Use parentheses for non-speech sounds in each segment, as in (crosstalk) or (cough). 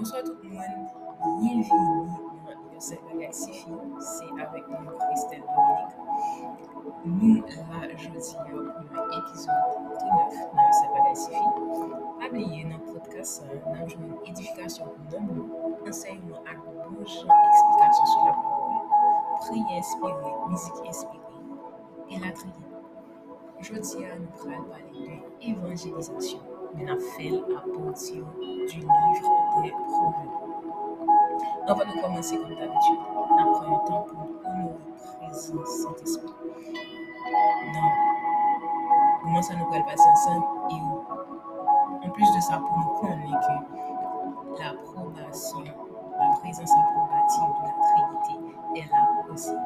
Bonsoir tout le monde, bienvenue dans le Bagay Sifi, c'est avec nous Christelle Dominique. Nous, là, jeudi, pour un épisode 39 dans le Sifi. Pas oublier dans le podcast, nous avons une édification pour nous, enseignement à bouche, explication sur la parole, prière inspirée, musique inspirée et la trier. Jeudi, nous allons parler de l'évangélisation fait à partir du livre des Proverbes. Va nous commencer comme d'habitude. On prend un temps pour honorer présence Saint-Esprit. Non. Comment ça nous va passer ensemble? Et en plus de ça, pour nous connaître que l'approbation, la présence approbative de la Trinité est là aussi.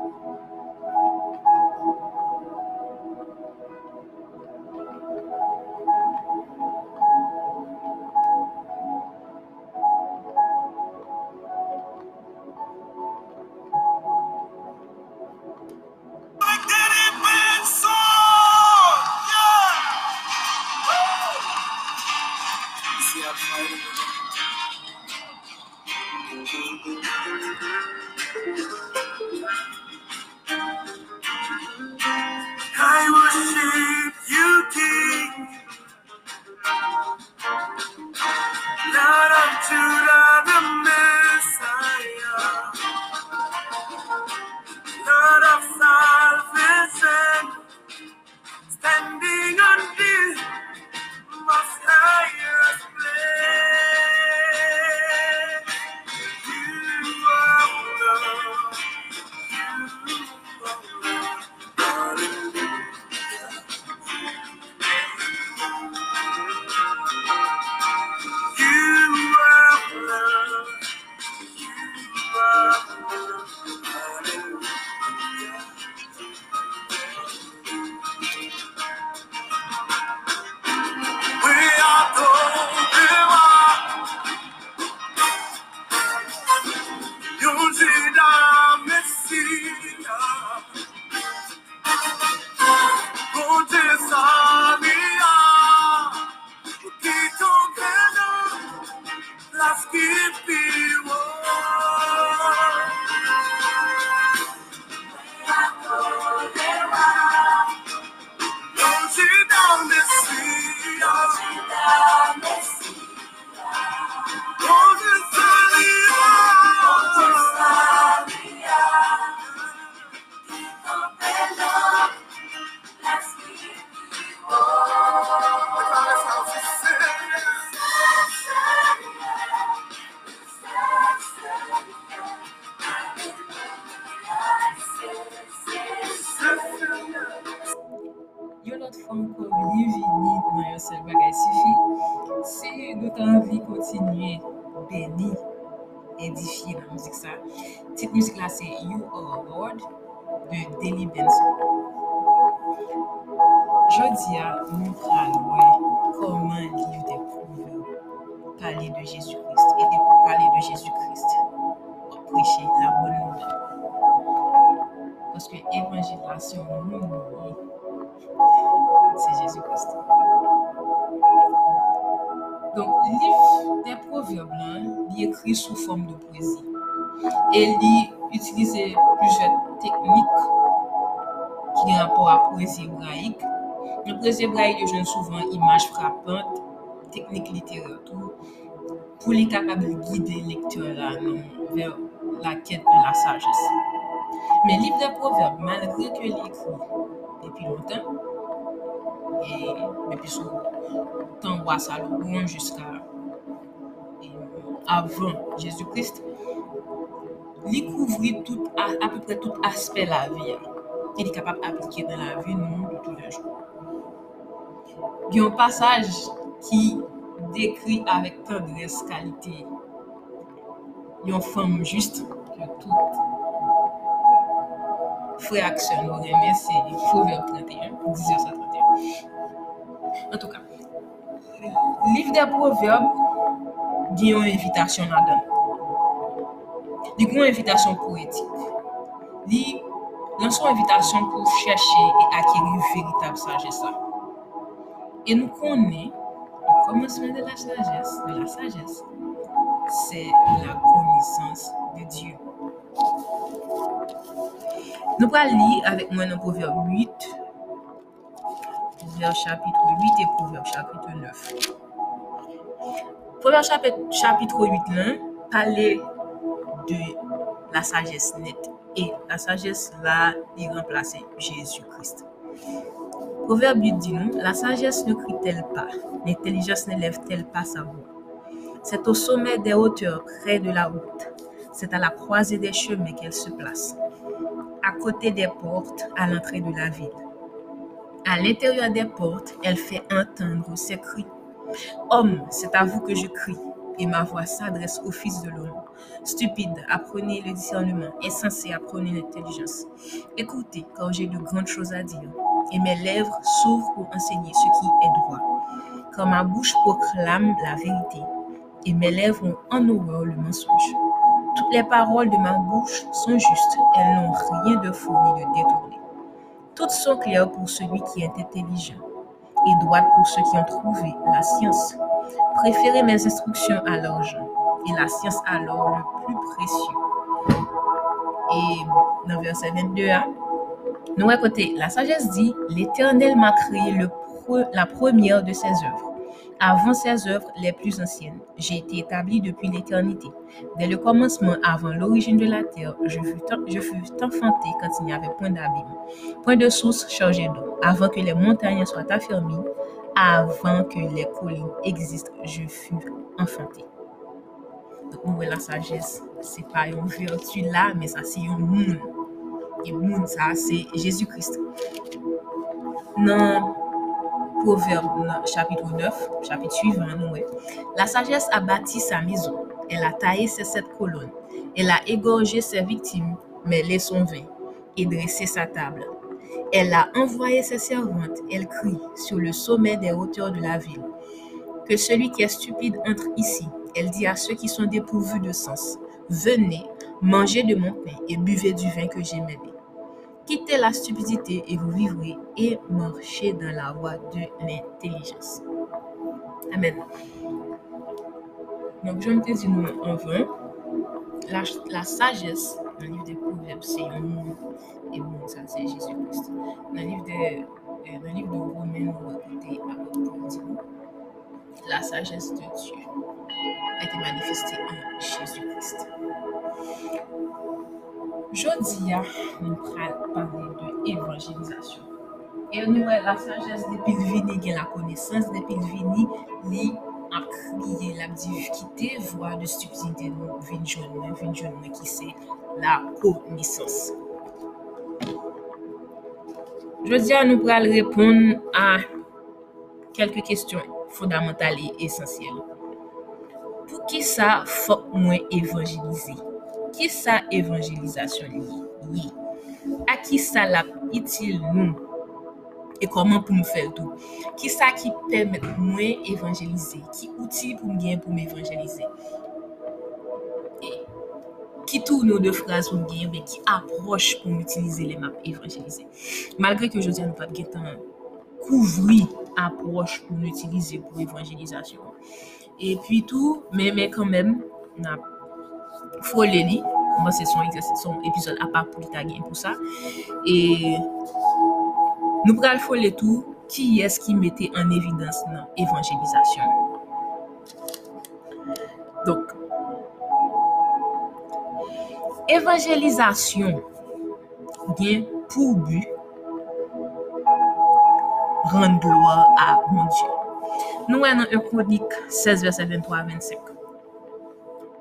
Anko bienveni nan yon sel bagay sifi. Se nou ta anvi kontinue beni, edifiye nan mouzik sa. Tit mouzik la se You Are Lord de Deli Benson. Jodi a nou pral wè koman liv de proverbe pale de Jésus-Christ. E de pou pale de Jésus-Christ, ou preche la bonne nouvelle. Paske evanjelasyon nou nou c'est Jésus-Christ. Donc, livre des proverbes, là, il est écrit sous forme de poésie. Il utilise plusieurs techniques qui ont rapport à la poésie hébraïque. La poésie hébraïque, je souvent images frappantes, techniques littéraires, tout, pour les capables de guider le lecteur vers la quête de la sagesse. Mais livre des proverbes, malgré qu'il est écrit depuis longtemps, et depuis son temps roi Salomon jusqu'à et, avant Jésus-Christ, il couvrit à, peu près tout aspect de la vie. Il est capable d'appliquer dans la vie non, de tous les jours. Il y a un passage qui décrit avec tendresse qualité une femme juste que tout frère action nous c'est Proverbe 31, 1931. En tout cas, livre des proverbes dit une invitation là-dedans. Il y a une invitation poétique. Lance une invitation pour chercher et acquérir véritable sagesse. Et nous connaissons le commencement de la sagesse, de la sagesse, c'est la connaissance de Dieu. Nous allons lire avec moi dans Proverbe 8, Proverbe chapitre 8 et Proverbe chapitre 9. Proverbe chapitre, chapitre 8 là, parler de la sagesse nette. Et la sagesse là, il remplace Jésus-Christ. Proverbe 8 dit nous, la sagesse ne crie-t-elle pas, l'intelligence n'élève-t-elle pas sa voix? C'est au sommet des hauteurs, près de la route. C'est à la croisée des chemins qu'elle se place, à côté des portes, à l'entrée de la ville. À l'intérieur des portes, elle fait entendre ses cris. Homme, c'est à vous que je crie, et ma voix s'adresse au Fils de l'homme. Stupide, apprenez le discernement, insensé, apprenez l'intelligence. Écoutez, car j'ai de grandes choses à dire, et mes lèvres s'ouvrent pour enseigner ce qui est droit. Car ma bouche proclame la vérité, et mes lèvres ont en horreur le mensonge. Toutes les paroles de ma bouche sont justes, elles n'ont rien de faux ni de détourné. Toutes sont claires pour celui qui est intelligent, et droites pour ceux qui ont trouvé la science. Préférez mes instructions à l'argent, et la science à l'or le plus précieux. Et dans verset 22, hein, nous côté, la sagesse dit, l'Éternel m'a créé la première de ses œuvres. Avant ses œuvres les plus anciennes, j'ai été établi depuis l'éternité. Dès le commencement, avant l'origine de la terre, je fus, je enfanté quand il n'y avait point d'abîme, point de source chargée d'eau. Avant que les montagnes soient affermies, avant que les collines existent, je fus enfanté. Donc, nous, la sagesse, c'est pas une vertu là, mais ça, c'est un monde. Et monde, ça, c'est Jésus-Christ. Dans Proverbe chapitre 9, chapitre suivant, ouais. La sagesse a bâti sa maison. Elle a taillé ses sept colonnes. Elle a égorgé ses victimes, mêlé son vin et dressé sa table. Elle a envoyé ses servantes. Elle crie sur le sommet des hauteurs de la ville. Que celui qui est stupide entre ici. Elle dit à ceux qui sont dépourvus de sens, venez, mangez de mon pain et buvez du vin que j'ai mêlé. Quittez la stupidité et vous vivrez et marchez dans la voie de l'intelligence. Amen. Donc, je me dis nous en vain, la, sagesse dans le livre des Proverbes, c'est monde. Et bon, ça, c'est Jésus-Christ. Dans le livre de, euh, dans le livre de Romains, nous la sagesse de Dieu a été manifestée en Jésus-Christ. Jodi a, nous pral parler de évangélisation. Et nous, la sagesse depuis le vini, gen la connaissance depuis le vini, li a crié, la quitter voie de journée qui c'est la connaissance. Jodi a, nous pral répondre à quelques questions fondamentales et essentielles. Pour qui ça faut moins évangéliser? Qui ça évangélisation lié? À qui ça la utile nous? Et comment pour nous faire tout? Qui ça qui permet moins évangéliser? Qui outil pour nous pour m'évangéliser? Et qui tourne nos deux phrases pour nous mais qui approche pour m'utiliser les maps évangéliser? Malgré que je dis à nous pas de temps couvrir approche pour nous utiliser pour évangélisation. Et puis tout, mais, mais quand même, n'a faut frole li. Mwen se son, son epizod apap pou li tagyen pou sa. E nou pral frole tou ki yes ki mette an evidans nan evanjelizasyon. Donk, evanjelizasyon gen pou bu rande gloa a bon Diyo. Nou wè nan Ekronik 16 verset 23-25.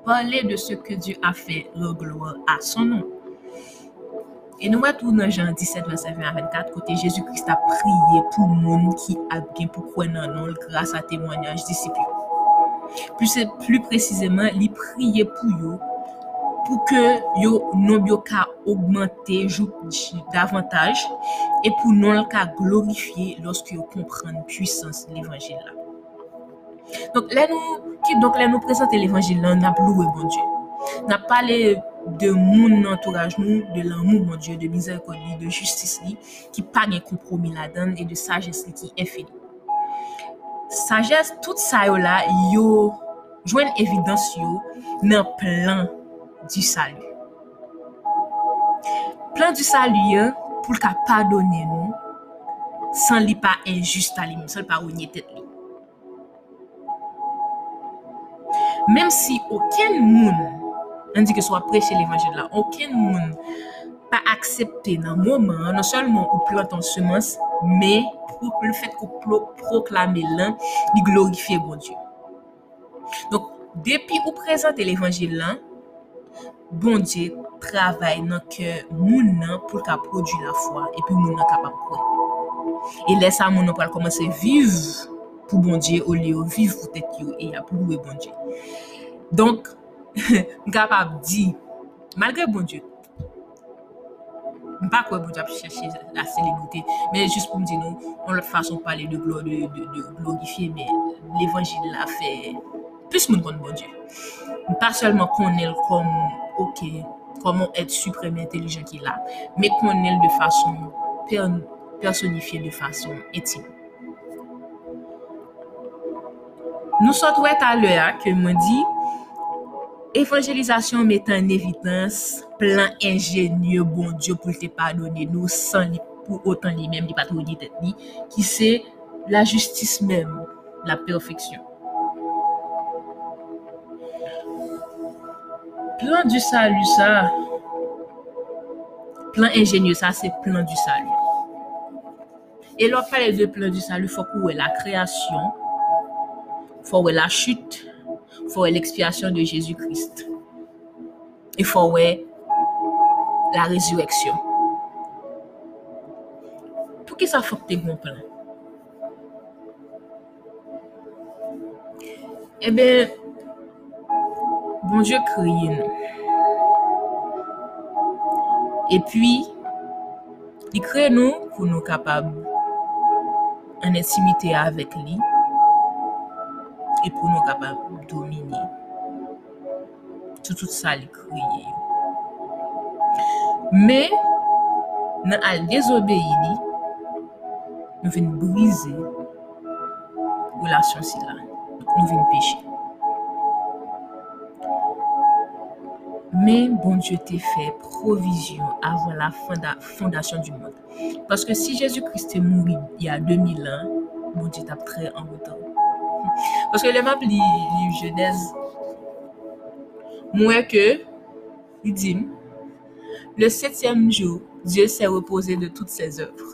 Parler de ce que Dieu a fait, rendre gloire à son nom. Et nous voyons dans Jean 17, verset 20 à 24, côté Jésus-Christ a prié pour le monde qui a bien pour croire dans nous grâce à témoignage disciples. Plus, plus précisément, il priait pour eux pour que yo non augmenter davantage et pour non glorifier lorsque yo comprennent puissance l'évangile là. Donk lè nou, ki donk lè nou prezante l'Evangil lan, nap louwe bon Diyo. Nap pale de moun nan entouraj nou, de l'anmou bon Diyo, de mizerkod li, de justis li, ki pa gen kompromi la dan, e de sajes li ki enfini. Sajes, tout sa yo la, yo jwen evidans yo nan plan di salu. Plan di salu yo pou l ka padone nou, san li pa enjust alim, san li pa ounye tet li. Mem si oken moun, an di ke swa preche l'evangel la, oken moun pa aksepte nan mouman, nan solman ou plantan semans, me pou le fet ko proklame lan, li glorifiye bon Diyo. Donk, depi ou prezante l'evangel lan, bon Diyo travay nan ke moun nan pou ka produ la fwa, epi moun nan kapap kwen. E lesa moun nan pral komanse viv pou bon Diyo, ou li yo viv pou tet yo, e ya pou louwe bon Diyo. Donk, m (laughs) kapap di, malgre bon Diyo, m pa kwe bon ap chache la selebouté, men jist pou m di nou, an lot fason pale de glorifiye, men l'evangil la fe, plus kon bon Diyo. M pa selman konel kom, ok, komon et supreme intelijen ki la, men konel de fason personifiye de fason etim. Nou sot wè talè a, ke m di, evanjelizasyon metan en evitans plan enjenye bon Diyo pou te padone nou san li pou otan li menm li patrou di tet ni, ki se la justis menm, la perfeksyon. Plan du salu sa, plan enjenye sa, se plan du salu. E lò pale de plan du salu, fò kou wè la kreasyon, wè la chute, fò wè l'expiasyon de Jésus-Christ. E fò wè la rezureksyon. Pou ki sa fòk te goun plan? Ebe, bon Diyo kriye nou. E pwi, li kriye nou pou nou kapab an intimite avèk li e pou nou kapab domine tout tout sa li kriye yo. Me, nan al dezobeyi li, nou ven brize relasyon si la. Nou ven peche. Bon Diyo te fe provizyon avan la fondasyon du moun. Paske si Jésus-Christ te mouri ya 2000 an, bon Diyo tap tre an wotan. Paske le map li jenez mwen ke li dim le setyem jou Diyo se repose de tout se œuvre.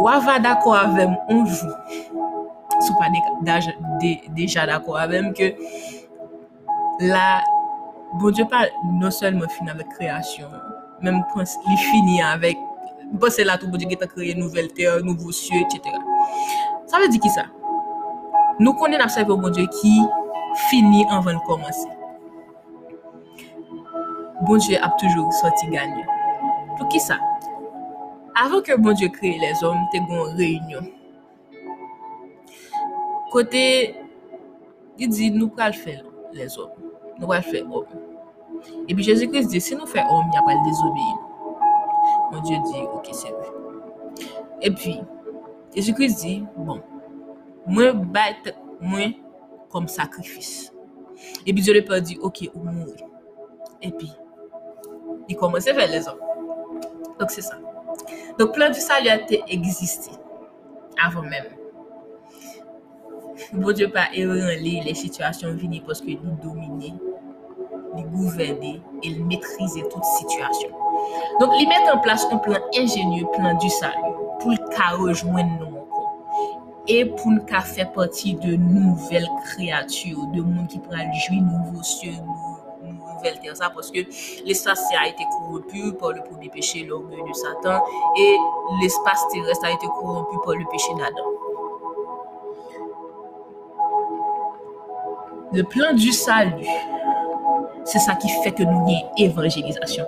Wava dako avem onjou sou pa deja dako avem ke la bon Diyo pa non selman fin avek kreasyon menm pons li fini avek pos se la tou bon Diyo geta kreye nouvel ter, nouvo sye, etc. Sa ve di ki sa? Nou konen ap sepe bon Diyo ki fini anvan komanse. Bon Diyo ap toujou soti ganyan. Pou ki sa? Avan ke bon Diyo kreye les om, te gon reynyon. Kote, di di nou pral fe les om. Nou pral fe om. E pi Jésus-Christ di, si nou fe om, ya pral désobeye. Bon Diyo di, ok, se ve. E pi, Jésus-Christ di, bon, mwen bat mwen kom sakrifis. E pi Diyo le pa di, ok, ou moun. E pi, di komanse fe les om. Donk se sa. Donk plan du salu a te egzisti. Avon men. Bon Diyo pa eran li, le situasyon vini poske li domine, li gouverne, e li metrize tout situasyon. Donk li met en plas un plan enjenye, plan du salu, pou l ka rejwen nou ankon. E pou l ka fe pati de nouvel kreatur, de moun ki pral jwi nouvo sye nou, nouvelle ça parce que l'espace a été corrompu par le premier péché, l'orgueil de Satan, et l'espace terrestre a été corrompu par le péché d'Adam. Le plan du salut, c'est ça qui fait que nous avons évangélisation.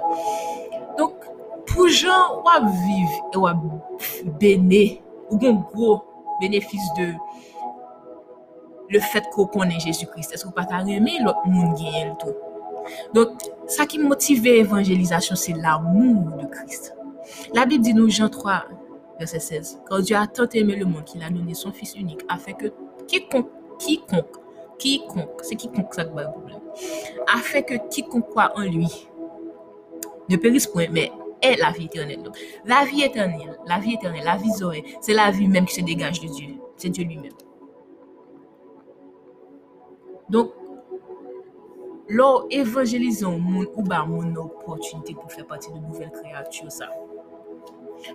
Donc, pour gens qui vivent et béné, ou un gros bénéfice de le qu'on connaît Jésus-Christ. Est-ce que vous pas aimer l'autre monde qui est le tout? Don, sa ki motive evanjelizasyon, se l'amour de Christ. La Bible di nou Jean 3, verset 16, Quand Dieu a tant aimé le monde, qu'il a donné son fils unique, afin que quiconque quiconque, quiconque, c'est quiconque va le problème, afin que quiconque croit en lui ne périsse point, mais ait la vie éternelle. La vie éternelle, la vie éternelle, la vie Zoé, c'est la vie même qui se dégage de Dieu. C'est Dieu lui-même. Donc, lor evanjelizan moun ou ba moun nou opotunite pou fè pati de nouvel kreatur sa.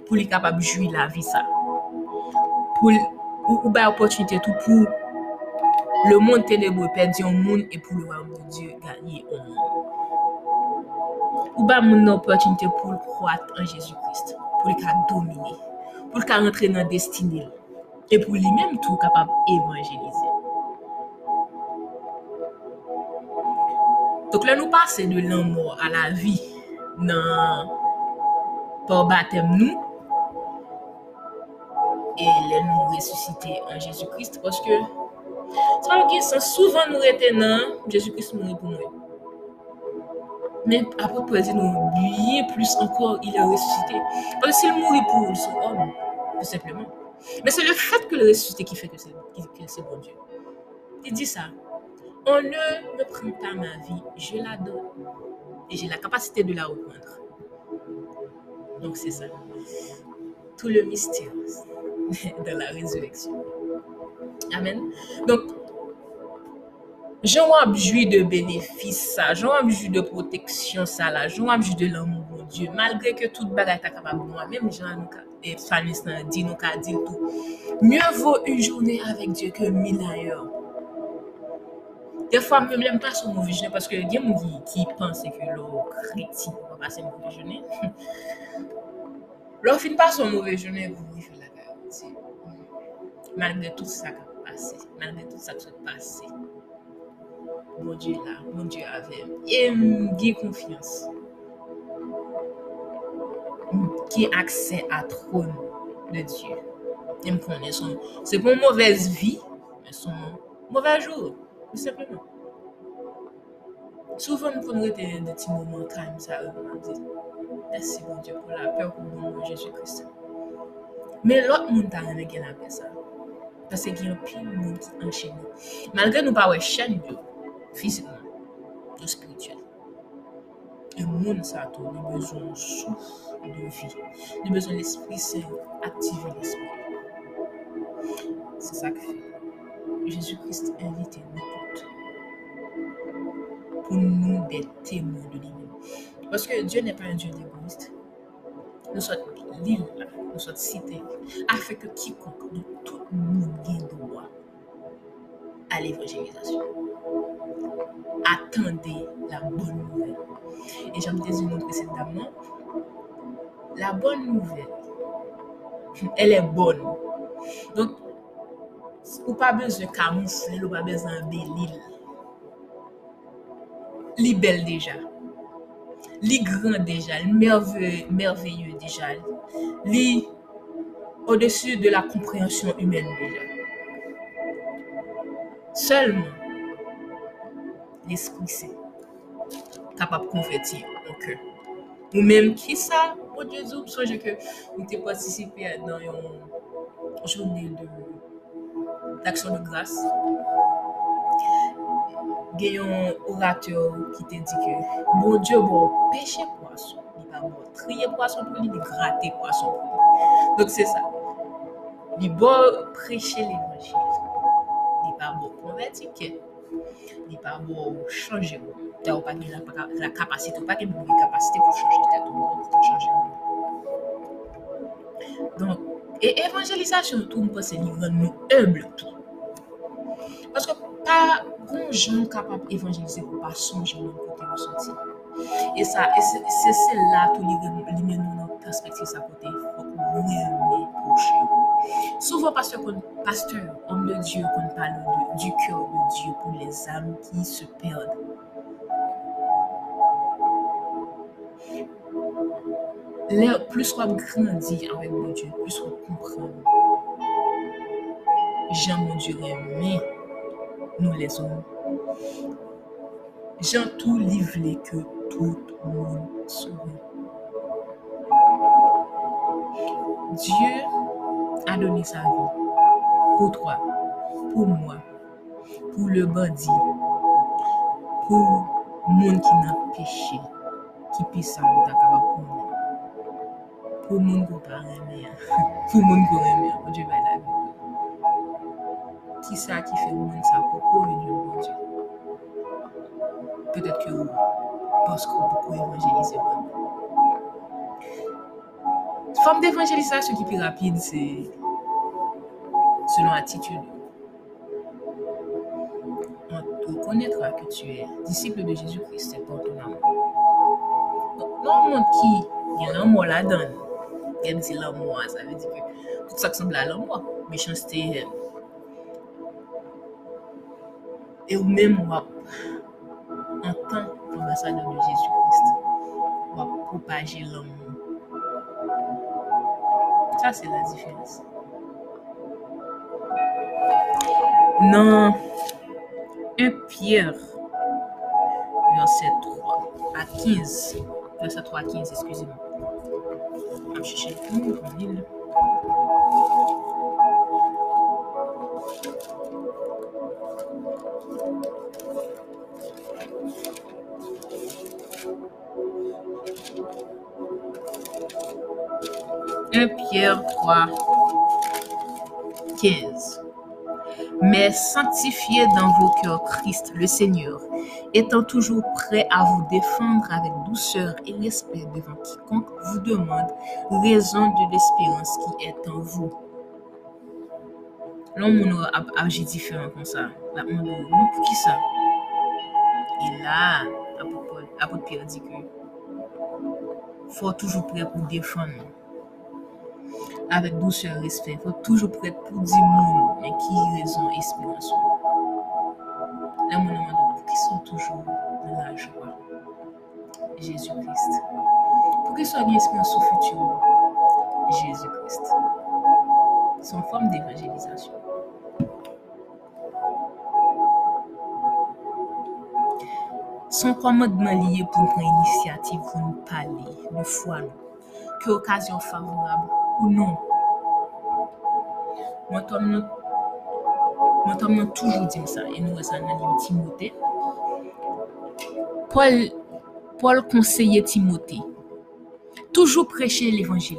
Pou li kapab jwi la vi sa. Pou ou, ou ba opotunite tout pou le moun tenebou perdi yon moun e pou le wam de Dieu ganyi yon moun. Ou ba moun nou opportunite pou l kroat an Jezoukist, pou l ka domine, pou l ka rentre nan destine, e pou li menm tou kapab evanjelize. Tok la nou pase de lan mou a la vi nan por batem nou, e lè nou resusite an Jésus-Christ, poske sa mwen ki san souvan nou rete nan Jésus-Christ mouni pou mwen. Mais après présent nous bien plus encore il est ressuscité. Parce que s'il mourit pour son homme, tout simplement. Mais c'est le fait que le ressuscité qui fait que c'est que c'est bon Dieu. Il dit ça. On ne me prend pas ma vie, je la donne. Et j'ai la capacité de la reprendre. Donc c'est ça. Tout le mystère (laughs) de la résurrection. Amen. Donc, ai joué de bénéfices, ça. J'en ai joué de protection, ça là. De l'amour de Dieu. Malgré que toute bagarre est capable de moi, même Jean et Fanny dit, nous dit tout. Mieux vaut une journée avec Dieu que mille ailleurs. Des fois, je n'aime pas son mauvais journée parce que y a gens qui pensent que le chrétien va passer un mauvais journée. Leur fin pas son mauvais journée, vous la. Malgré tout ça qui a passé, malgré tout ça qui s'est passé, mon Dieu là, mon Dieu. Et j'ai confiance. Qui accès à trône de Dieu. Et me connaît. C'est pas une mauvaise vie, mais son mauvais jour. Tout simplement. Souvent, nous prenons des, des petits moments calmes, ça, merci mon Dieu pour la peur pour nous, Jésus-Christ. Mais l'autre monde a qu'il a fait ça. Parce qu'il y a un pile de monde qui enchaîne. Malgré nous pas chaîne physiquement, de spirituel. Le monde, ça a tout, besoin de souffle de vie. A besoin de l'Esprit Saint, activer l'Esprit. C'est ça que fait. Jésus-Christ invite toutes pour nous des témoins de lui-même. Parce que Dieu n'est pas un Dieu d'égoïste. Nous sommes l'île, nous sommes cité, afin que quiconque, de tout le monde droit à l'évangélisation. Attendez la bonne nouvelle. Et j'aime déjà montrer précédemment, la bonne nouvelle, (laughs) elle est bonne. Donc, ou pa bezwe kamoufle, ou pa bezwe belil. Li bel deja. Li gran deja, li merveilleux deja. Li au-dessus de la compréhension humaine deja. Seulement, l'esprit c'est capable de convertir au cœur. Ou même qui ça, oh Dieu, je songe que vous avez participé dans une journée d'action de grâce. Il y a un orateur qui te dit que bon Dieu, bon, pêcher poisson, il va bon, trier poisson pour lui, gratter poisson pour lui. Donc c'est ça. Il va prêcher l'évangile. Il va bon Il va bon changer. Tu n'as pas la, la capacité pour changer ta pour changer. Donc, et évangélisation, tout le monde c'est nous humble tout. Parce que pas bon gens capable d'évangéliser pour pas songer de côté de sorti. Et ça, et c'est là tout les met nous dans perspective ça côté faut vraiment procher. Souvent pasteur pasteur homme de Dieu qu'on parle du cœur de Dieu pour les âmes qui se perdent. Plus on grandit avec mon Dieu, plus on comprend. Jean, mon Dieu, mais nous les hommes. Jean tout livré que tout le monde sauve. Dieu a donné sa vie. Pour toi, pour moi, pour le bandit, pour monde qui n'a péché, qui puisse en d'accord pour nous. (laughs) Pour monde qu'on pas aimer, pour monde qu'on aime, mon Dieu, va la vie. Qui ça qui fait monde ça pour qu'on Dieu, mon Dieu? Peut-être que vous, parce qu'on peut évangéliser, Forme d'évangélisation qui est plus rapide, c'est selon attitude. On te reconnaîtra que tu es disciple de Jésus-Christ, c'est pour ton amour. Donc, non, monde qui, il y a l'amour là-dedans. Il dit l'amour, ça veut dire que tout ça qui semble à l'amour, méchanceté. euh, Et ou même, en tant qu'ambassadeur de Jésus-Christ, on va propager l'amour. C'est la différence. Dans 1 Pierre, verset 3 à 15, verset 3 à 15, excusez-moi. Je vais Pierre 3, 15. Mais sanctifiez dans vos cœurs Christ le Seigneur, étant toujours prêt à vous défendre avec douceur et respect devant quiconque vous demande raison de l'espérance qui est en vous. Là, on a agi différent comme ça. Là, on a dit, mais pour qui ça? Et là, l'apôtre Pierre dit que faut toujours prêt pour défendre avec douceur et respect. Faut toujours prêt pour dire moun, mais qui raison et espérance. Là, mon pour qu'ils sont toujours dans la joie. Jésus-Christ. Pour qu'ils soient bien espérance au futur. Jésus-Christ. C'est une forme d'évangélisation. Son commandement lié pour prendre initiative, pour nous parler de foi, que occasion favorable ou non? Moi, nous- moi, toujours dit ça, et nous, ça dans le livre Timothée. Paul, Paul conseillait Timothée, toujours prêcher l'évangile.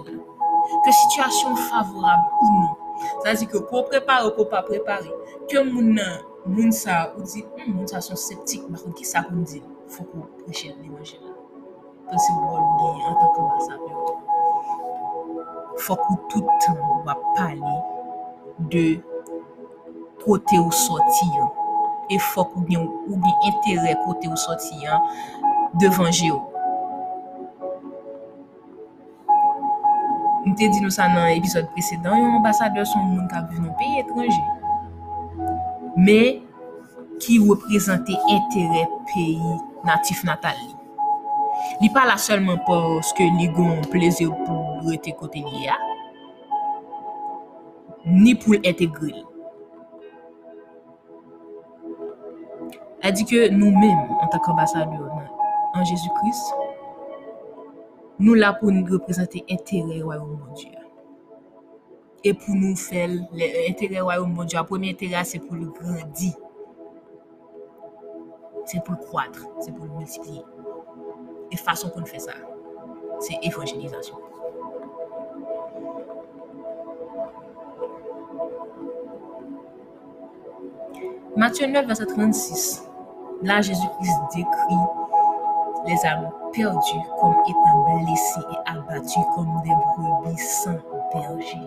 Que situation favorable ou non. Ça veut dire que pour préparer, pour pas préparer, que nan, moun sa, ou dit, hum, moun sa sont sceptiques, contre, qui ça qu'on dit? Faut qu'on prêche l'évangile. Parce que vous avez en tant qu'ambassadeur. Faut fok ou toutan wap pale de kote ou soti an. E fok ou gen ou gen entere kote ou soti an devan je ou. Mte di nou sa nan epizod presedan, yon ambasadeur son moun ka vive nou peyi etranje. Me, ki reprezente entere peyi natif natal li. Li pas là seulement parce que li gon plaisir pour li a, ni pour l'intégrer. li. Elle dit que nous-mêmes, en tant qu'ambassadeurs en Jésus-Christ, nous là pour nous représenter intérêt royaume de Dieu. Et pour nous faire l'intérêt royaume de Dieu, le premier intérêt c'est pour le grandir. C'est pour le croître, multiplier. Et façon qu'on fait ça, c'est évangélisation. Matthieu 9, verset 36. Là, Jésus-Christ décrit les âmes perdues comme étant blessées et abattues comme des brebis sans berger.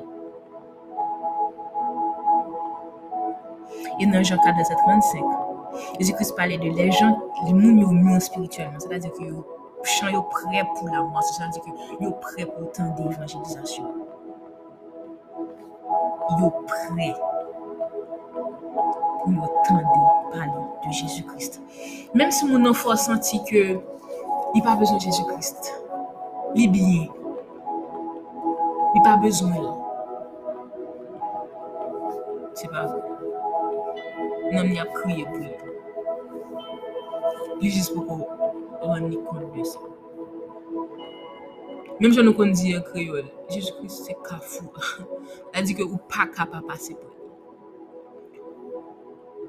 Et dans Jean 4, verset 35, Jésus-Christ parlait de les gens, les gens spirituellement, c'est-à-dire que gens sont prêts pour la mort, c'est-à-dire que sont prêts pour temps d'évangélisation. Ils sont prêts pour le temps de parler de Jésus-Christ. Même si mon enfant senti que il n'a pas besoin de Jésus-Christ, il est bien, il n'a pas besoin. C'est pas vrai. Non, il a crié pour lui. Il est juste ran ni kont de sa. Mem jan nou kon diye kreol, Jejou Kris se ka fou. La (laughs) di ke ou pa ka pa pase pou li.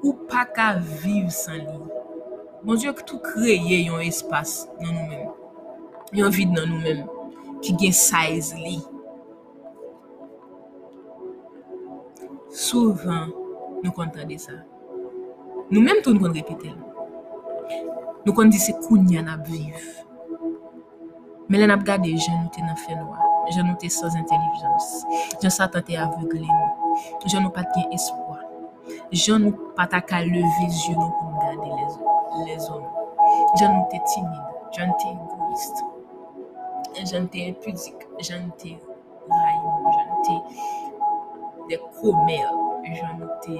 Ou pa ka viv san li. Bon diyo ki tou kreye yon espas nan nou men. Yon vide nan nou men. Ki gen saiz li. Souvan nou kontande sa. Nou menm tou nou kon repite lè. Nou kon di se koun yan ap viv. Men lè nap gade jen nou te nan fè noa. Jen nou te soz intelijans. Jen sa tante avegle nou. Jen nou pat gen espoi. Jen nou pat ak a leve zyon nou pou les om. Jen nou te timide. Jen te egoist. Jen te impudik. Jen te raym. Jen te de komer. Jen nou te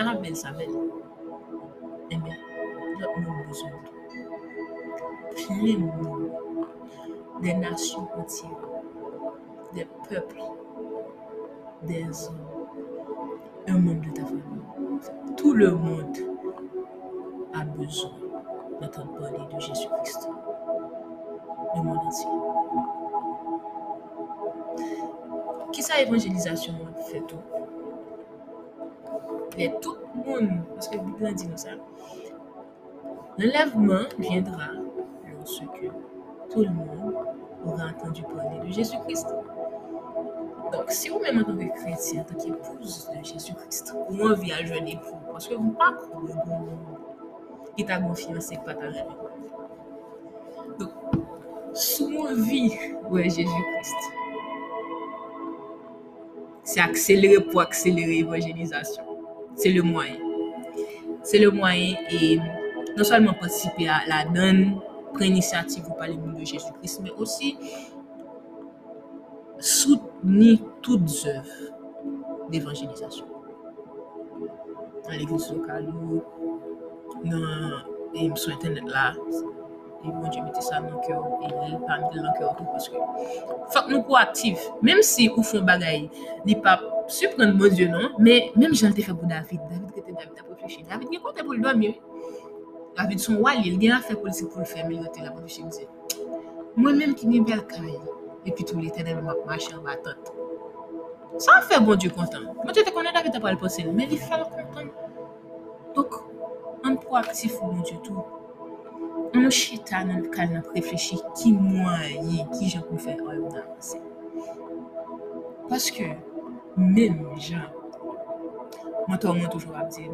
An ap bel sa bel. Eme, jot nou bezon nou. Plein des nations entières, des peuples, des hommes, un monde de ta famille. Tout le monde a besoin d'entendre parler de Jésus-Christ. Le monde entier. Qui ça évangélisation fait tout? Mais tout le monde, parce que Bible dit nous ça. L'enlèvement viendra lorsque tout le monde aura entendu parler de Jésus-Christ. Donc, si vous-même en tant que chrétien, en tant qu'épouse de Jésus-Christ, ou envie à jeune époux, parce que vous ne pas croire qui t'a confiance et pas ta jeune. Donc, si on vit ouais, Jésus-Christ, c'est accélérer pour accélérer l'évangélisation. C'est le moyen. C'est le moyen et non seulement participer à la donne, prendre l'initiative pour parler de Jésus-Christ, mais aussi soutenir toutes œuvres d'évangélisation. Dans l'église locale dans sur Internet là, et bon Dieu mettez ça dans le cœur. Et parmi le cœur tout parce que faut que nous proactifs même si ou font bagaille n'est pas surprendre bon Dieu non? Mais même j'en ai fait pour David David était David a réfléchi. David il comptait pour le dormir. David son wali il a fait politique pour le faire mais il était là pour me dit moi même qui n'ai belle caille et puis tout l'éternel m'a marché en battante ça fait bon Dieu content. Moi tu te connais David t'as pas le passé mais il fait content. Donc on proactif pour bon Dieu tout an chita nan kal nan preflechi ki mwen ye, ki jan pou fè an yon avanse. Paske, men jan, mwen to mwen toujou ap diye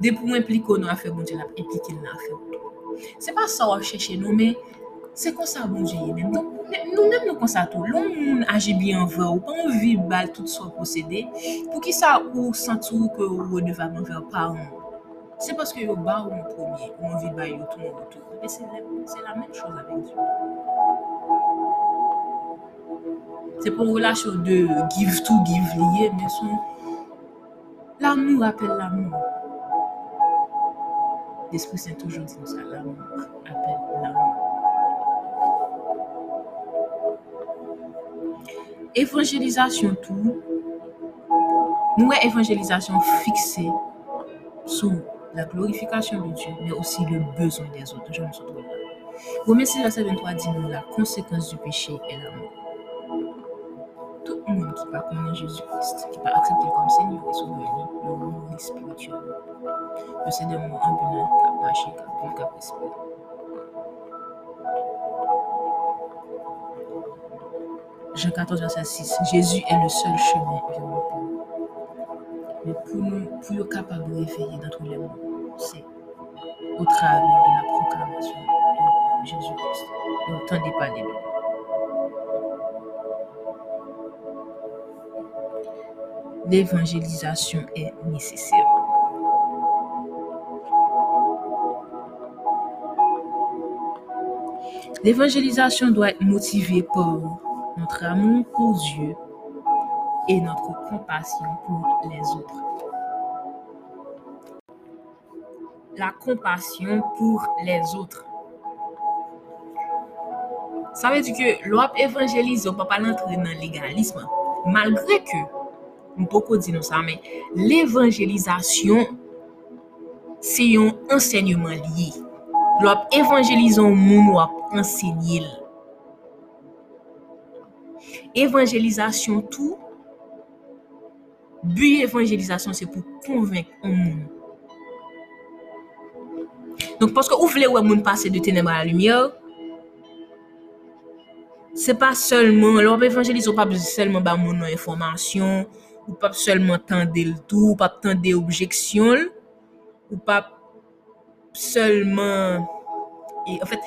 de pou mwen pliko nou a fè bon bonje la, implike nan a fè ou. Se pa sa wap chèche nou, men, se konsa bonje ye men. Don, nou men nou konsa tou, loun moun aje an vè ou, pa moun vi bal tout so posede, pou ki sa ou santou ke ou redevaman vè ou pa an. Se paske yo ba ou an promye, ou an vi bay yo tou an wotou. Mais c'est la même chose avec Dieu. C'est pour relation de give to give lié, mais son l'amour appelle l'amour. L'Esprit Saint toujours dit ça, l'amour appelle l'amour. Évangélisation tout, nous évangélisation fixée sous la glorification de Dieu, mais aussi le besoin des autres. Je me suis trouvé là. Romains 6, verset 23 dit nous la conséquence du péché est l'amour. Tout le monde qui ne connaît Jésus-Christ, qui ne accepter comme Seigneur et Sauveur, le mourir spirituel. Le Seigneur m'a ambulant, qui a marché, qui a pu, qui a respiré. Jean 14, verset 6. Jésus est le seul chemin vers le. Mais pour nous, pour être capable de réveiller dans tous les mondes, c'est au travers de la proclamation de Jésus-Christ. Et n'entendez pas de nous. L'évangélisation est nécessaire. L'évangélisation doit être motivée par notre amour pour Dieu et notre compassion pour les autres. la compassion pour les autres. Ça veut dire que l'op évangélise, on peut pas entrer dans légalisme. Malgré que, on pas dire ça, mais l'évangélisation, c'est un enseignement lié. L'op évangélise monde ou enseigner. Évangélisation tout, but évangélisation, c'est pour convaincre un monde. Donc, parce que vous voulez ouais monde passer de ténèbres à la lumière, c'est pas seulement, l'op évangélise, pas seulement ba moun nan information, ou pas seulement tendre le tout, ou pas tendre objection, ou pas seulement, et en fait,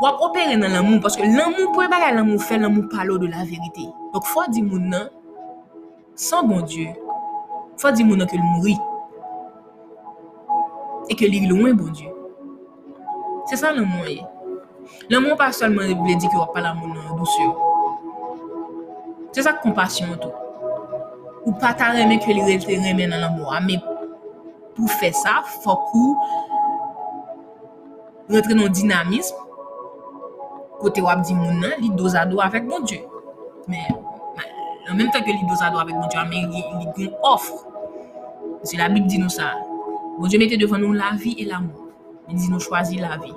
ou ap opérer dans l'amour, parce que l'amour, pour l'amour fait, l'amour parle de la vérité. Donc, faut dire moun nan, sans bon Dieu, Fwa di moun an ke l mouri. E ke li louen bon die. Se sa nan moun ye. Nan moun pa solman vle di ki wap pala moun nan dousyo. Se sa kompasyon tou. Ou pata remen ke li remen nan nan moun. Ame pou fe sa, fokou rentre nan dinamisme kote wap di moun nan, li dozado avèk bon die. Men, en même temps que dos à dos avec bon Dieu, mais li gon offre. C'est la Bible dit nous ça. Bon Dieu devant nous la vie et l'amour. Il dit nous choisir la vie.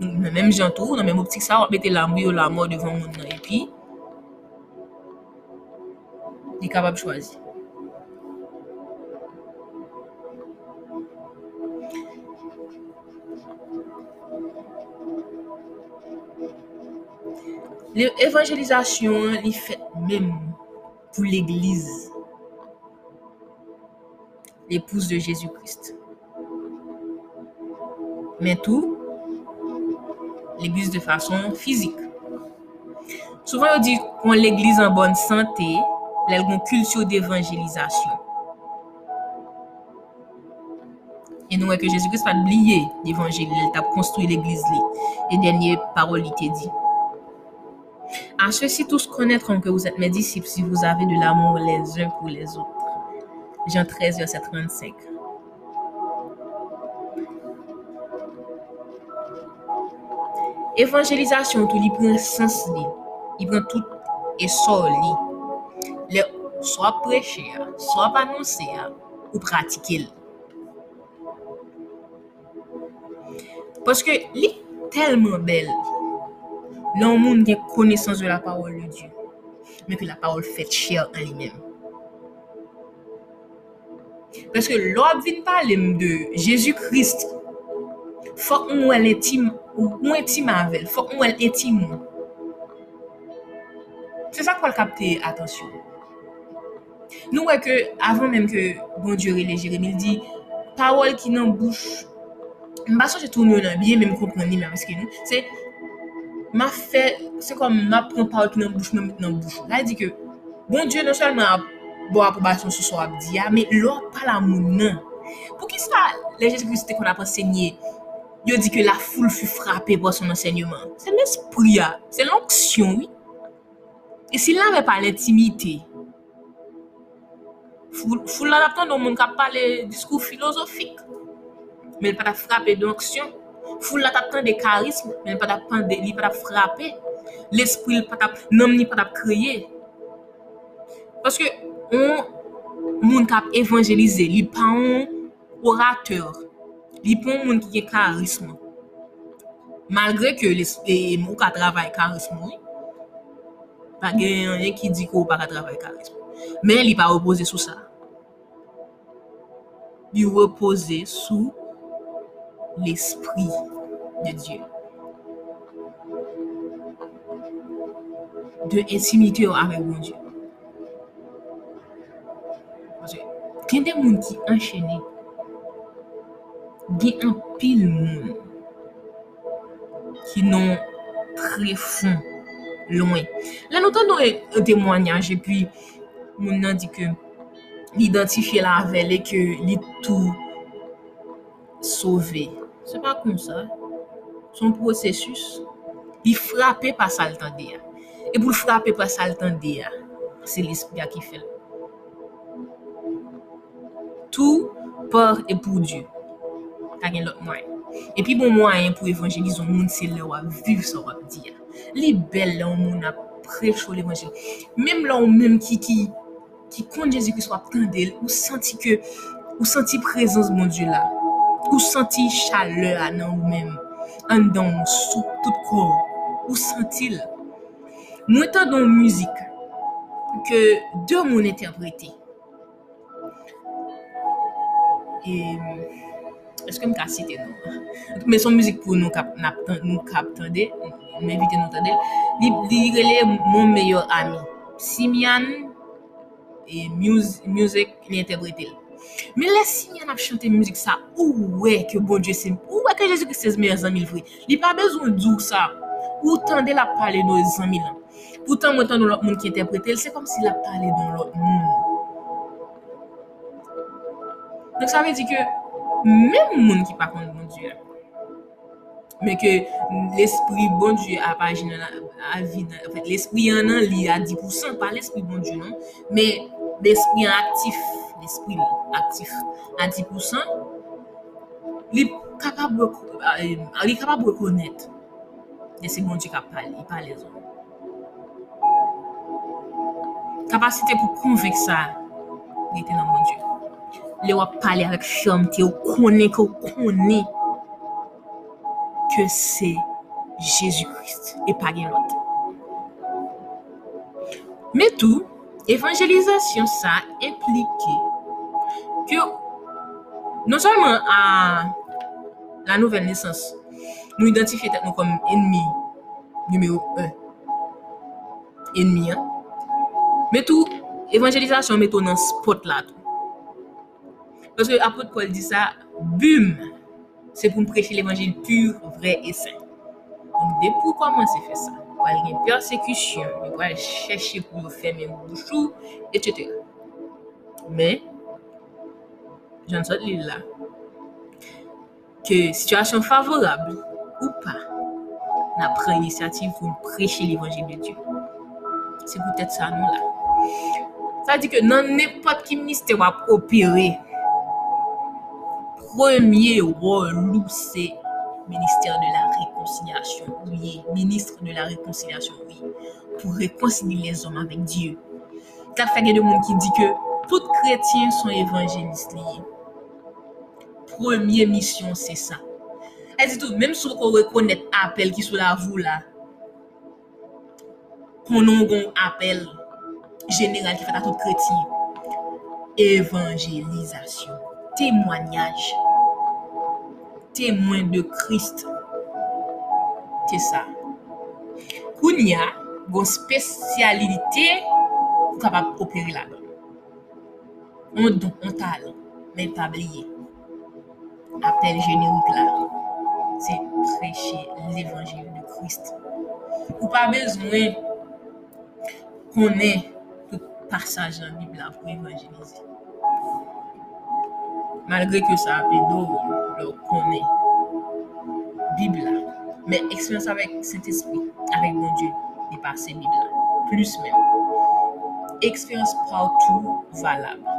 Même gens tout, dans même optique ça, on mettait l'amour ou la mort devant nan. Et puis, il est capable de choisir. L'évangélisation, il fait même pour l'Église, l'épouse de Jésus-Christ. Mais tout, l'Église de façon physique. Souvent, on dit qu'on l'Église en bonne santé, elle a une culture d'évangélisation. Et nous, que Jésus-Christ pas oublié l'évangile, il a construit l'Église. li. Et dernière parole, il t'a dit. À ceux-ci tous connaîtront que vous êtes mes disciples si vous avez de l'amour les uns pour les autres. Jean 13, verset 35. Évangélisation, tout li prend sens li. Il prend tout essor li. Le, soit prêcher, soit annoncer, ou pratiquer. Parce que li tellement belle. L'un monde qui a connaissance de la parole de Dieu, mais que la parole fait chair en lui-même. Parce que l'on vient parler de Jésus-Christ, faut qu'on elle intime elle, faut qu'on elle intime. C'est ça qu'on va capter attention. Nous avant même que bon Dieu relève Jérémie, il dit parole qui n'en bouche. Mba so j'ai tourné dans bien même comprendre mais parce que nous c'est ma fè, se kom ma pren parol ki nan bouch, nan mit nan bouch. La e di ke, bon Diyo non solman a bo aprobasyon sou so ap di ya, ah, me lor pala moun nan. Pou ki sa le Jésus-Christ kon ap ensegnye, yo di ke la foule fü frape bo son ensegnyeman. Se l'esprit ah. ya, se l'anksyon, oui. E si la ve pa l'intimite, foule la ap ton don moun kap pale diskou filozofik, men pata frape d'anksyon. Foul la tap tan de karism, men pa tap pande, li pa tap frape. L'esprit pa tap, nanm ni pa tap kriye. Paske, on, moun kap evanjelize, li pa on orateur. Li pon moun ki ge karism. Malgre ke l'esprit mou ka travay karism, pa gen yon ki di ko pa ka travay karism. Men li pa repose sou sa. Li repose sou l'esprit de Dieu. De intimite ou avek bon Dieu. Gen de moun ki enchene gen an pil moun ki non tre fon loin. La nou tan nou e témoignage e pi moun nan di ke li identifiye la avèl e ke li tou sauve. Se pa kon sa. Son prosesus. Li frape pa saltan de ya. E pou frape pa saltan de ya, se l'esprit a ki fel. Tout par et pour Dieu. pa gen lot mwayen. E pi bon mwayen pou evanjelizon moun se lè wap viv sa wap di ya. Li bel lè ou moun ap precho l'evanjel. Mem lè ou mèm ki ki ki Jésus ki wap tendel, ou santi ke ou santi la. Ou santi chale anan ou men. An dan ou sou tout kou. Ou santi l. Mwen tan don mouzik ke de moun interprete. E... Eske m ka site nou? Mè son mouzik pou nou kap, kap tande, mè evite nou tande, li, li rele moun meyor ami. Simian, e mouzik li entebrete lè. Men lè si yon ap chante müzik sa, ou wè ke bon Dje se, ou wè ke Jezu ki se zme zanmil vwe. Li pa bezon djou sa, ou tande la pale nou zanmil an. Poutan mwen tan nou lòt moun ki interprete, se kom si la pale don lòt moun. Donk sa mè di ke, mèm moun ki pa kont bon Dje, men ke l'esprit bon Dje ap aji nan avi, en fait, l'esprit an nan li a 10%, pa l'esprit bon Dje nan, men l'esprit an aktif, l'esprit aktif a 10%, li kapab rekonet, de se bon Diyo ka pale, li pale zon. Kapasite pou konvek sa, li te nan mon Diyo. Le wap pale avèk chanmte, ou ke ou konen ke se Jésus-Christ e pa gen lot. Me tou, evanjelizasyon sa ke non salman a la nouvel nesans nou identifiye tet nou kom enmi numero 1. Enmi, an. Me tou, evanjelizasyon metou nan spot la tou. Paske apot Paul di sa, bum, se pou m preche l'Evangile pur, vre et sen. Donc, de pou koman se fe sa? Pou al gen persekusyon, pou al chèche pou fè men bouchou, etc. Men, jan sot li la, ke situasyon favorable, ou pa, na pre inisiativ pou preche l'Evangile de Dieu. Se pou tèt sa nou la. Sa di ke nan nepot ki ministè wap opere, Premier rôle, c'est ministère de la réconciliation. Oui, ministre de la réconciliation, oui. Pour réconcilier les hommes avec Dieu. Car il y a des gens qui disent que tous chrétiens sont premye misyon se sa. E ditou, menm sou kon rekonet apel ki sou la vou la, konon gon apel general ki fata tout kreti, evanjelizasyon, temwanyaj, temwen de krist, te sa. Koun ya, gon spesyalite pou kapap operi la don. On don, on talon, men tabliye. Appel générique là, c'est prêcher l'évangile de Christ. Ou pas besoin qu'on ait tout passage dans la Bible là pour évangéliser. Malgre ke sa apè do lò konè Bibla. Mè eksperyans avèk set espri, avèk bon Diyo, di pase Bibla. Plus mèm. Eksperyans poutou valab.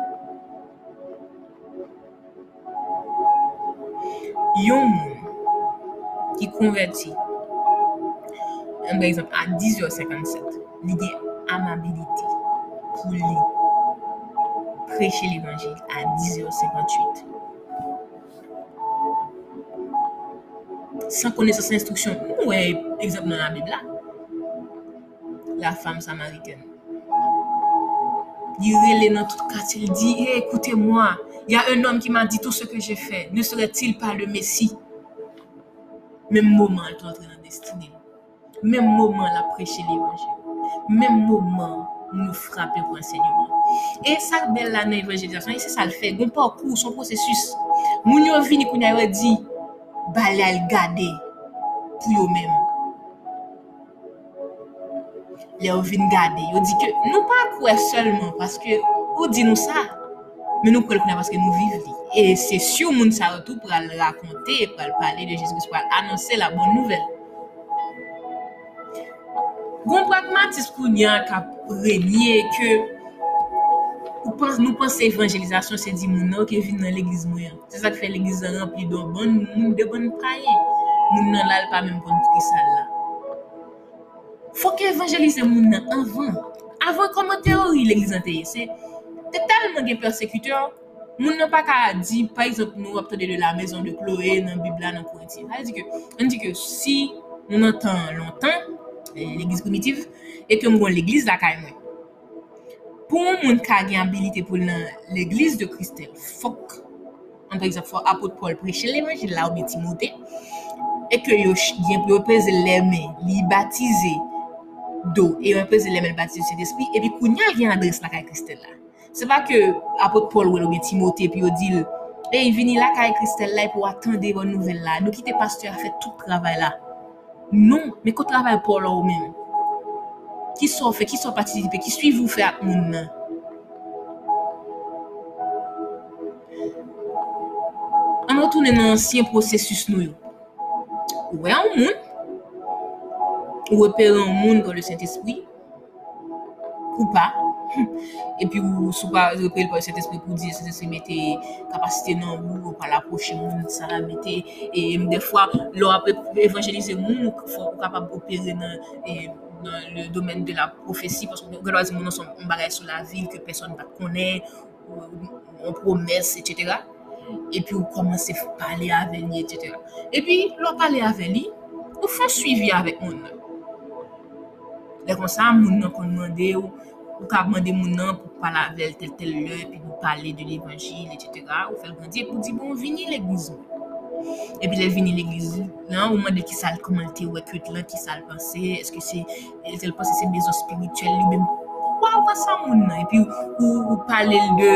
yon moun ki konverti, an par exemple, a 10h57, li gen amabilite pou li preche l'Evangil a 10h58. San kone sa sa instruksyon, nou e, exemple nan la Bibla, la fam samariten. Li rele nan tout kate, li di, e, eh, ekoute mwa, il y a un homme qui m'a dit tout ce que j'ai fait. Ne serait-il pas le Messie? Même moment, elle est entrée dans la destinée. Même moment, elle a prêché l'évangile. Même moment, nous frapper pour enseignement. E sak bel la nan evanjelizasyon, e se sa l fe, goun pa kou, son prosesus. Moun yo vini kou nye yo di, bale al gade pou yo men. Le yo vini gade, yo di ke, nou pa kou e selman, paske ou di nou sa, men nou prel prena paske nou viv li. E se syo moun sa wotou pral rakonte, pral pale de Jezkous, pral anonse la bon nouvel. Gon pragmatis pou nyan ka renyen ke pens, nou pense evanjelizasyon se di moun nan ke vin nan l'egliz mwen. Se sa ke fe l'egliz nan an pli don bon, moun de bon praye. Moun nan lal pa men pon pri sal la. Fok evanjelize moun nan avan. Avan koman teori l'egliz an teye se... te talman gen persekutyon, moun nan pa ka di, par exemple, nou ap tade de la mezon de Chloé nan Bibla nan Korinti. An di ke, an di ke, si moun an tan lontan, eh, l'Eglise primitiv, e ke moun l'Eglise la kay mwen. Pou moun ka gen abilite pou nan l'Eglise de Christel, fok, an par exemple, fok apot Paul preche l'Evangile la ou bi Timote, e ke yo gen pou yo peze lèmè, li batize do, e yo peze lèmè l'batize se despi, e pi kou nyan gen adres la kay Christel la. C'est pas que apôtre Paul ou bien Timothée puis yo dit et il vini la caille Christ là pour attendre bonne nouvelle là. Nous quitter pasteur a fait tout travail là. Non, mais qu'on travaille pour là ou même. Qui sont fait, qui sont participés, qui suivent vous faire moun nan? Processus nou yo. Ou est un monde, ou opérer un monde par le Saint-Esprit, ou pas? epi ou sou pa repel pou set espri pou di, set espri mette kapasite nan ou, ou pa la poche moun, sa la mette, e mdefwa lor apre evanjelize moun ou kapab opere nan le domen de la profesi, paske gwa zi moun an son bagay sou la vil ke person pa konen, ou promes, etc. Epi ou komanse pale aveli, etc. Epi lor pale aveli, ou fon suivi avek moun. Lè kon sa, moun nan kon mwande ou Ou ka mande moun nan pou pala vel tel tel le, pi pou pale de l'Evangil, etc. Ou fel grandye pou di bon vini l'Eglise ou. E pi lè vini l'Eglise nan, ou mande ki sal komante ou ekwet lan, ki sal pense, eske se, tel pense se bezo spirituel li, ben kwa ou pa sa moun nan? E pi ou pale de,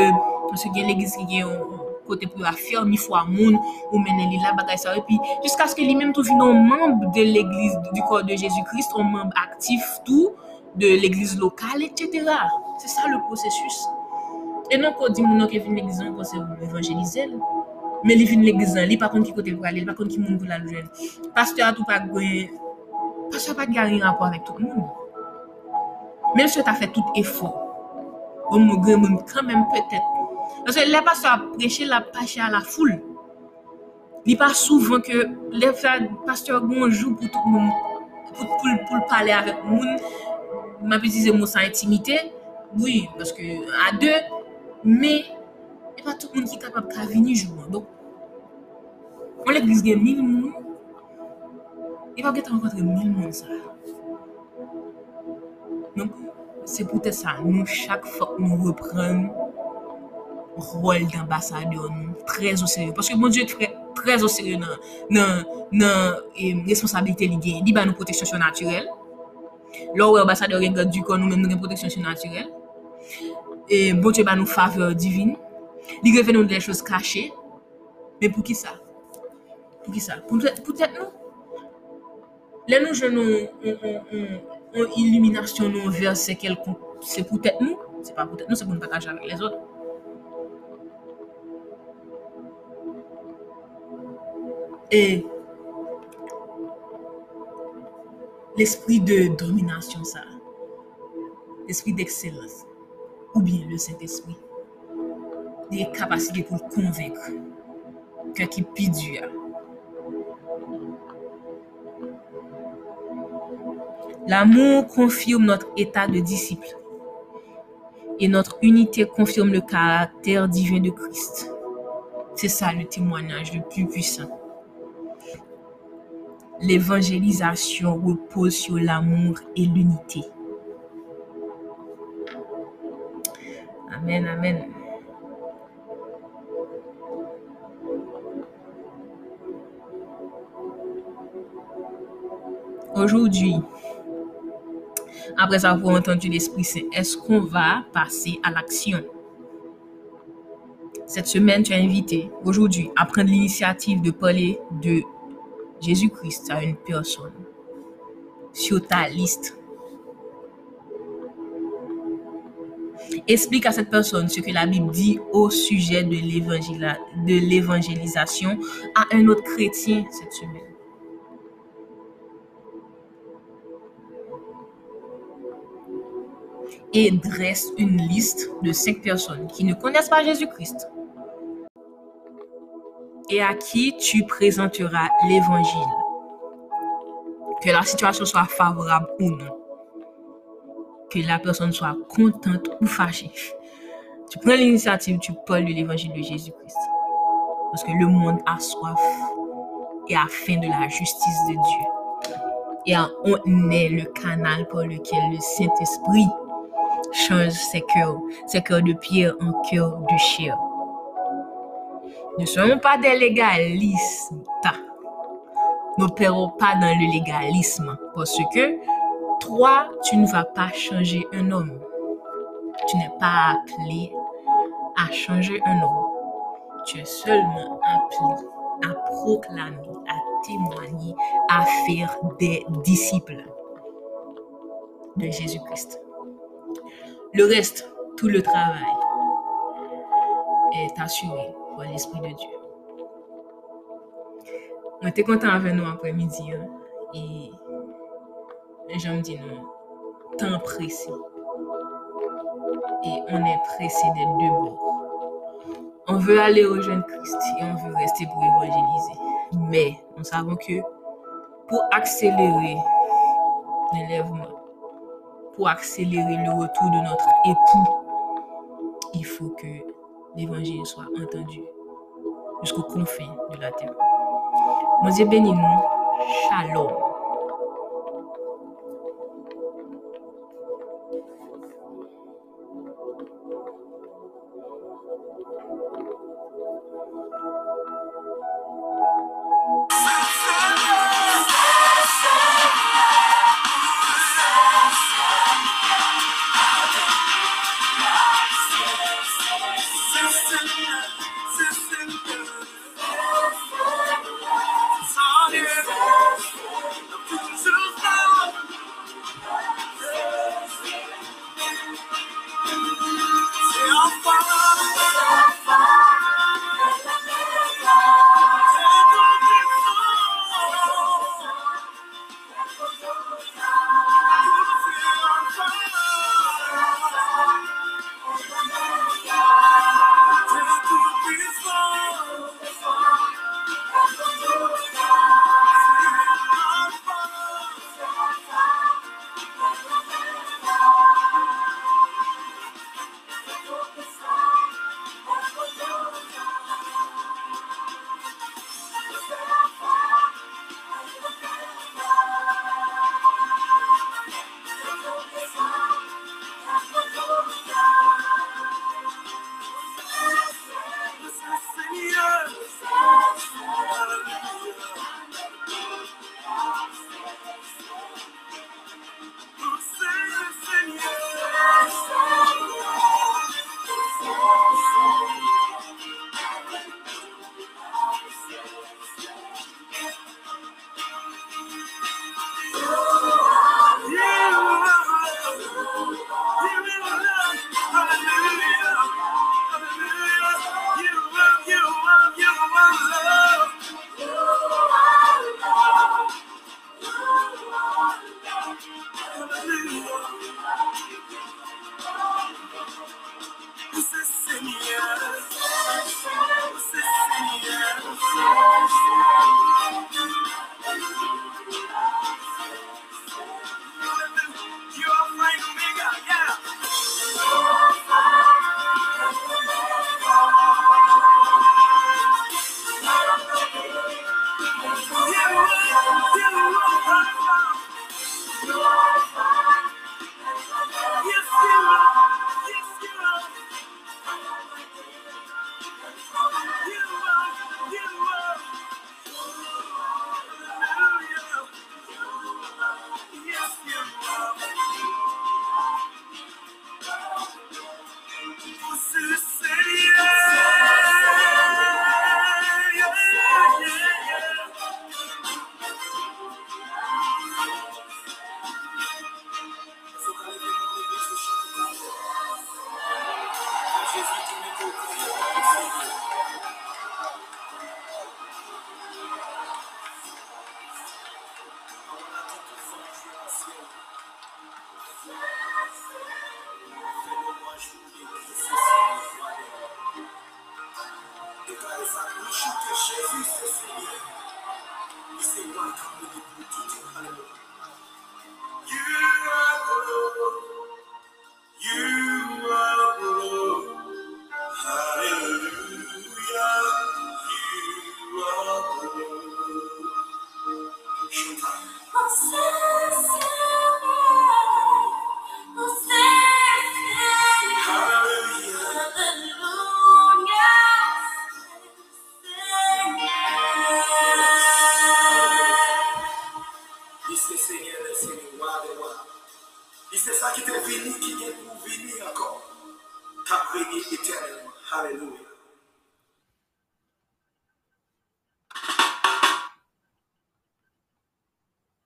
anse gen l'Eglise ki gen ou, kote pou yo afyon, mi fwa moun, ou menen li la bagay sa, epi, jiska skè li menm tou finon mamb de l'Eglise, du kor de Jésus-Christ, ou mamb aktif tou, de l'église locale, etc. C'est ça le processus. Et non qu'on dit moun nan qui vient l'église, on pense évangéliser. là. Mais li vin l'église, nan, li pa kon ki kote pou aller, li pa kon ki moun pou la joindre. Pasteur a tout pas pasteur a pas gagné rapport avec tout le monde. Même si tu as fait tout effort, on me gagne quand même peut-être. Parce que les pasteurs a prêché la pâché à la foule. Il n'est pas souvent que les pasteurs ont jour pour tout le monde, pour, pour, pour parler avec mwen api dize moun san intimite, oui, paske a de, me, e pa tout moun ki kapap ka vini jouan. Donk, mwen lèk glis gen mil moun, e pa get renkontre mil moun sa. Donk, se pou te sa, nou chak fok nou repren rol d'ambasadyon nou, trez ou seryo. Paske moun diyo trez ou seryo nan, nan, nan, e, responsabilite li gen, li ba nou proteksyon naturel, surnaturelle. Là où ambassadeur regarde du corps nous même nous gen protection surnaturelle. Et bon Dieu ba nous faveur divine. Li révèle nous des choses cachées. Mais pour qui ça? Pour qui ça? Pour peut-être peut-être nous. Là nous je nous on, on, on, on illumination nous verset quelconque. C'est peut-être nous. C'est pas peut-être nous, c'est pour nous partager avec les autres. Et l'esprit de domination, ça, l'esprit d'excellence, ou bien le Saint-Esprit, des capacités pour convaincre, que qui. L'amour confirme notre état de disciple et notre unité confirme le caractère divin de Christ. C'est ça le témoignage le plus puissant. L'évangélisation repose sur l'amour et l'unité. Amen, amen. Aujourd'hui, après avoir entendu l'Esprit Saint, est-ce qu'on va passer à l'action? Cette semaine, tu es invité aujourd'hui à prendre l'initiative de parler de Jésus-Christ à une personne sur ta liste. Explique à cette personne ce que la Bible dit au sujet de l'évangélisation à un autre chrétien cette semaine. et dresse une liste de cinq personnes qui ne connaissent pas Jésus-Christ et à qui tu présenteras l'évangile. Que la situation soit favorable ou non. Que la personne soit contente ou fâchée. Tu prends l'initiative, tu parles de l'évangile de Jésus-Christ. Parce que le monde a soif et a faim de la justice de Dieu. Et on est le canal par lequel le Saint-Esprit change ses cœurs, ses cœurs de pierre en cœurs de chair. Ne soyons pas des légalistes. N'opérons pas dans le légalisme. Parce que toi, tu ne vas pas changer un homme. Tu n'es pas appelé à changer un homme. Tu es seulement appelé à proclamer, à témoigner, à faire des disciples de Jésus-Christ. Le reste, tout le travail est assuré l'Esprit de Dieu. On était content avec nous après-midi hein, et gens me disent non, temps pressé. Et on est pressé des deux bords. On veut aller au jeune Christ et on veut rester pour évangéliser. Mais nous savons que pour accélérer l'élèvement, pour accélérer le retour de notre époux, il faut que l'évangile soit entendu jusqu'aux confins de la terre. Mon Dieu nous. Shalom.